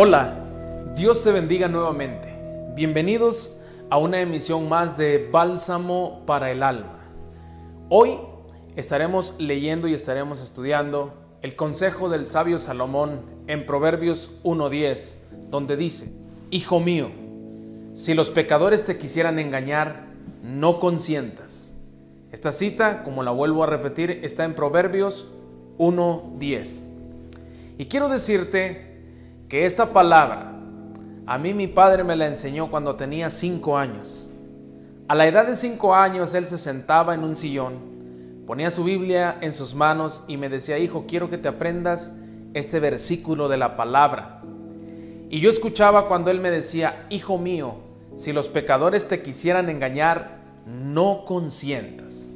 Hola, Dios te bendiga nuevamente. Bienvenidos a una emisión más de Bálsamo para el Alma. Hoy estaremos leyendo y estaremos estudiando el consejo del sabio Salomón en Proverbios 1.10, donde dice, Hijo mío, si los pecadores te quisieran engañar, no consientas. Esta cita, como la vuelvo a repetir, está en Proverbios 1.10. Y quiero decirte que esta palabra a mí mi padre me la enseñó cuando tenía cinco años. A la edad de cinco años él se sentaba en un sillón, ponía su Biblia en sus manos y me decía, hijo, quiero que te aprendas este versículo de la palabra. Y yo escuchaba cuando él me decía, hijo mío, si los pecadores te quisieran engañar, no consientas.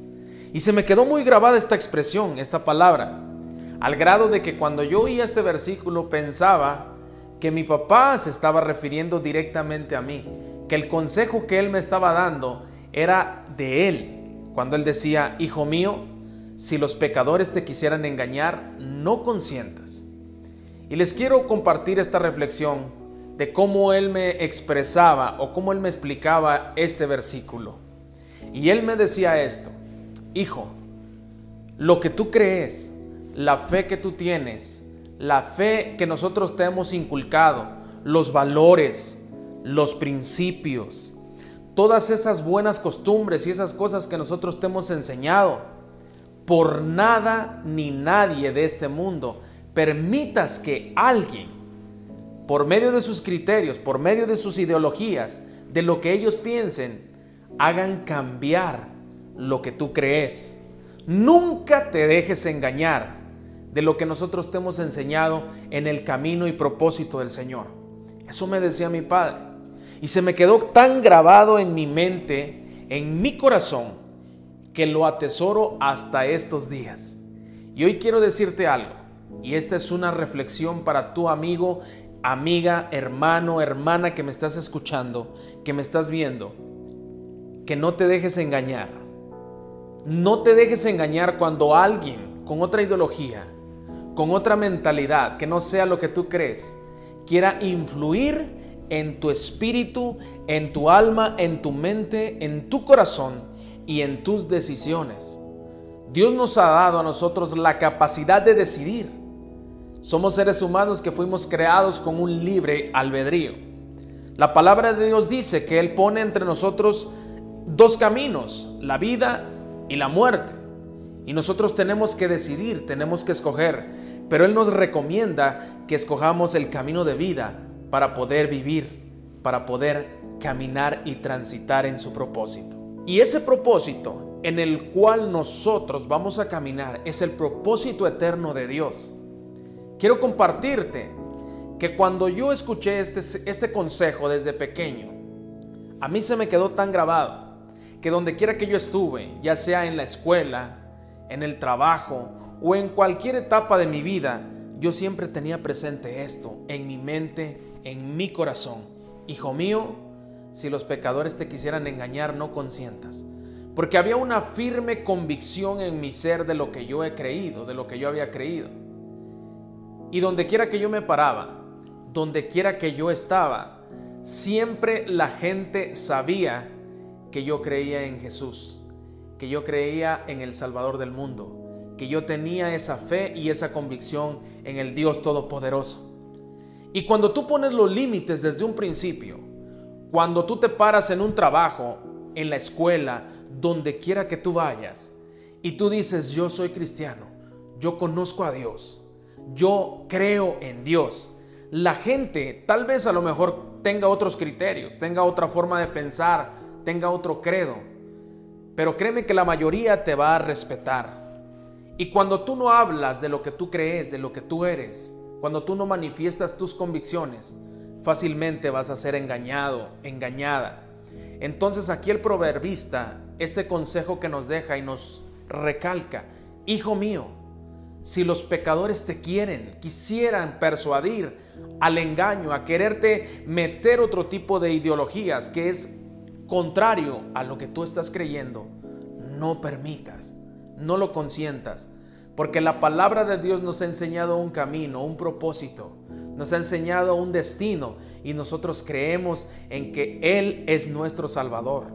Y se me quedó muy grabada esta expresión, esta palabra, al grado de que cuando yo oía este versículo pensaba que mi papá se estaba refiriendo directamente a mí, que el consejo que él me estaba dando era de él, cuando él decía, hijo mío, si los pecadores te quisieran engañar, no consientas. Y les quiero compartir esta reflexión de cómo él me expresaba o cómo él me explicaba este versículo. Y él me decía esto, hijo, lo que tú crees, la fe que tú tienes, la fe que nosotros te hemos inculcado, los valores, los principios, todas esas buenas costumbres y esas cosas que nosotros te hemos enseñado, por nada ni nadie de este mundo permitas que alguien, por medio de sus criterios, por medio de sus ideologías, de lo que ellos piensen, hagan cambiar lo que tú crees. Nunca te dejes engañar de lo que nosotros te hemos enseñado en el camino y propósito del Señor. Eso me decía mi padre. Y se me quedó tan grabado en mi mente, en mi corazón, que lo atesoro hasta estos días. Y hoy quiero decirte algo, y esta es una reflexión para tu amigo, amiga, hermano, hermana que me estás escuchando, que me estás viendo, que no te dejes engañar. No te dejes engañar cuando alguien con otra ideología, con otra mentalidad que no sea lo que tú crees, quiera influir en tu espíritu, en tu alma, en tu mente, en tu corazón y en tus decisiones. Dios nos ha dado a nosotros la capacidad de decidir. Somos seres humanos que fuimos creados con un libre albedrío. La palabra de Dios dice que Él pone entre nosotros dos caminos, la vida y la muerte. Y nosotros tenemos que decidir, tenemos que escoger. Pero Él nos recomienda que escojamos el camino de vida para poder vivir, para poder caminar y transitar en su propósito. Y ese propósito en el cual nosotros vamos a caminar es el propósito eterno de Dios. Quiero compartirte que cuando yo escuché este, este consejo desde pequeño, a mí se me quedó tan grabado que donde quiera que yo estuve, ya sea en la escuela, en el trabajo o en cualquier etapa de mi vida, yo siempre tenía presente esto en mi mente, en mi corazón. Hijo mío, si los pecadores te quisieran engañar, no consientas. Porque había una firme convicción en mi ser de lo que yo he creído, de lo que yo había creído. Y donde quiera que yo me paraba, donde quiera que yo estaba, siempre la gente sabía que yo creía en Jesús que yo creía en el Salvador del mundo, que yo tenía esa fe y esa convicción en el Dios Todopoderoso. Y cuando tú pones los límites desde un principio, cuando tú te paras en un trabajo, en la escuela, donde quiera que tú vayas, y tú dices, yo soy cristiano, yo conozco a Dios, yo creo en Dios, la gente tal vez a lo mejor tenga otros criterios, tenga otra forma de pensar, tenga otro credo, pero créeme que la mayoría te va a respetar. Y cuando tú no hablas de lo que tú crees, de lo que tú eres, cuando tú no manifiestas tus convicciones, fácilmente vas a ser engañado, engañada. Entonces aquí el proverbista, este consejo que nos deja y nos recalca, hijo mío, si los pecadores te quieren, quisieran persuadir al engaño, a quererte meter otro tipo de ideologías que es contrario a lo que tú estás creyendo, no permitas, no lo consientas, porque la palabra de Dios nos ha enseñado un camino, un propósito, nos ha enseñado un destino y nosotros creemos en que Él es nuestro Salvador.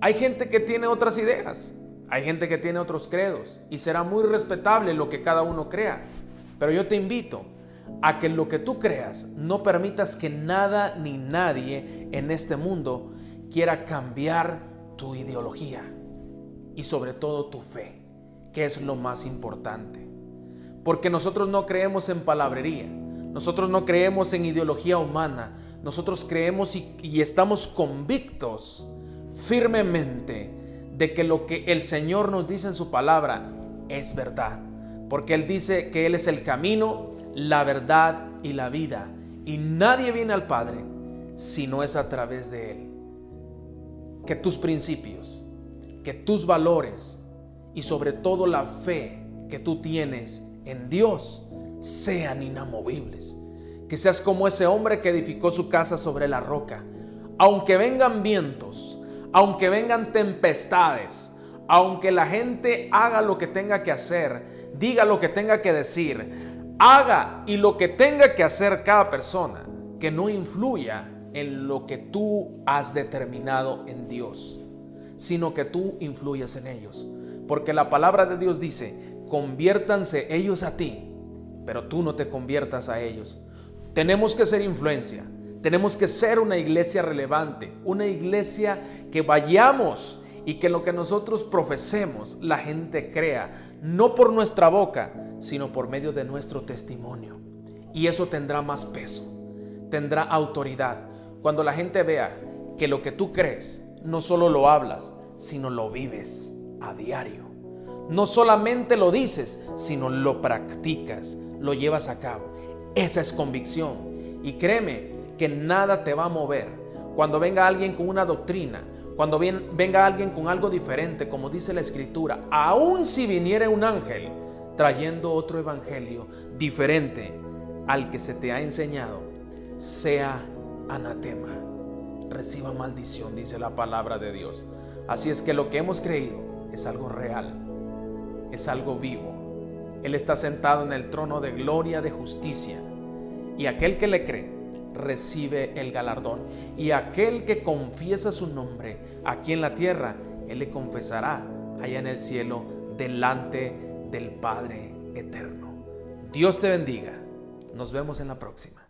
Hay gente que tiene otras ideas, hay gente que tiene otros credos y será muy respetable lo que cada uno crea. Pero yo te invito a que lo que tú creas no permitas que nada ni nadie en este mundo quiera cambiar tu ideología y sobre todo tu fe, que es lo más importante. Porque nosotros no creemos en palabrería, nosotros no creemos en ideología humana, nosotros creemos y, estamos convictos firmemente de que lo que el Señor nos dice en su palabra es verdad. Porque Él dice que Él es el camino, la verdad y la vida. Y nadie viene al Padre si no es a través de Él. Que tus principios, que tus valores y sobre todo la fe que tú tienes en Dios sean inamovibles. Que seas como ese hombre que edificó su casa sobre la roca. Aunque vengan vientos, aunque vengan tempestades, aunque la gente haga lo que tenga que hacer, diga lo que tenga que decir, haga y lo que tenga que hacer cada persona, que no influya en lo que tú has determinado en Dios, sino que tú influyas en ellos. Porque la palabra de Dios dice, conviértanse ellos a ti pero tú no te conviertas a ellos. Tenemos que ser influencia, tenemos que ser una iglesia relevante, una iglesia que vayamos y que lo que nosotros profesemos la gente crea, no por nuestra boca, sino por medio de nuestro testimonio. Y eso tendrá más peso, tendrá autoridad. Cuando la gente vea que lo que tú crees no solo lo hablas, sino lo vives a diario. No solamente lo dices, sino lo practicas, lo llevas a cabo. Esa es convicción. Y créeme que nada te va a mover. Cuando venga alguien con una doctrina, cuando venga alguien con algo diferente, como dice la escritura, aun si viniera un ángel trayendo otro evangelio diferente al que se te ha enseñado, sea anatema, reciba maldición, dice la palabra de Dios. Así es que lo que hemos creído es algo real, es algo vivo él está sentado en el trono de gloria, de justicia. Y aquel que le cree recibe el galardón. Y aquel que confiesa su nombre aquí en la tierra, Él le confesará allá en el cielo delante del Padre eterno. Dios te bendiga. Nos vemos en la próxima.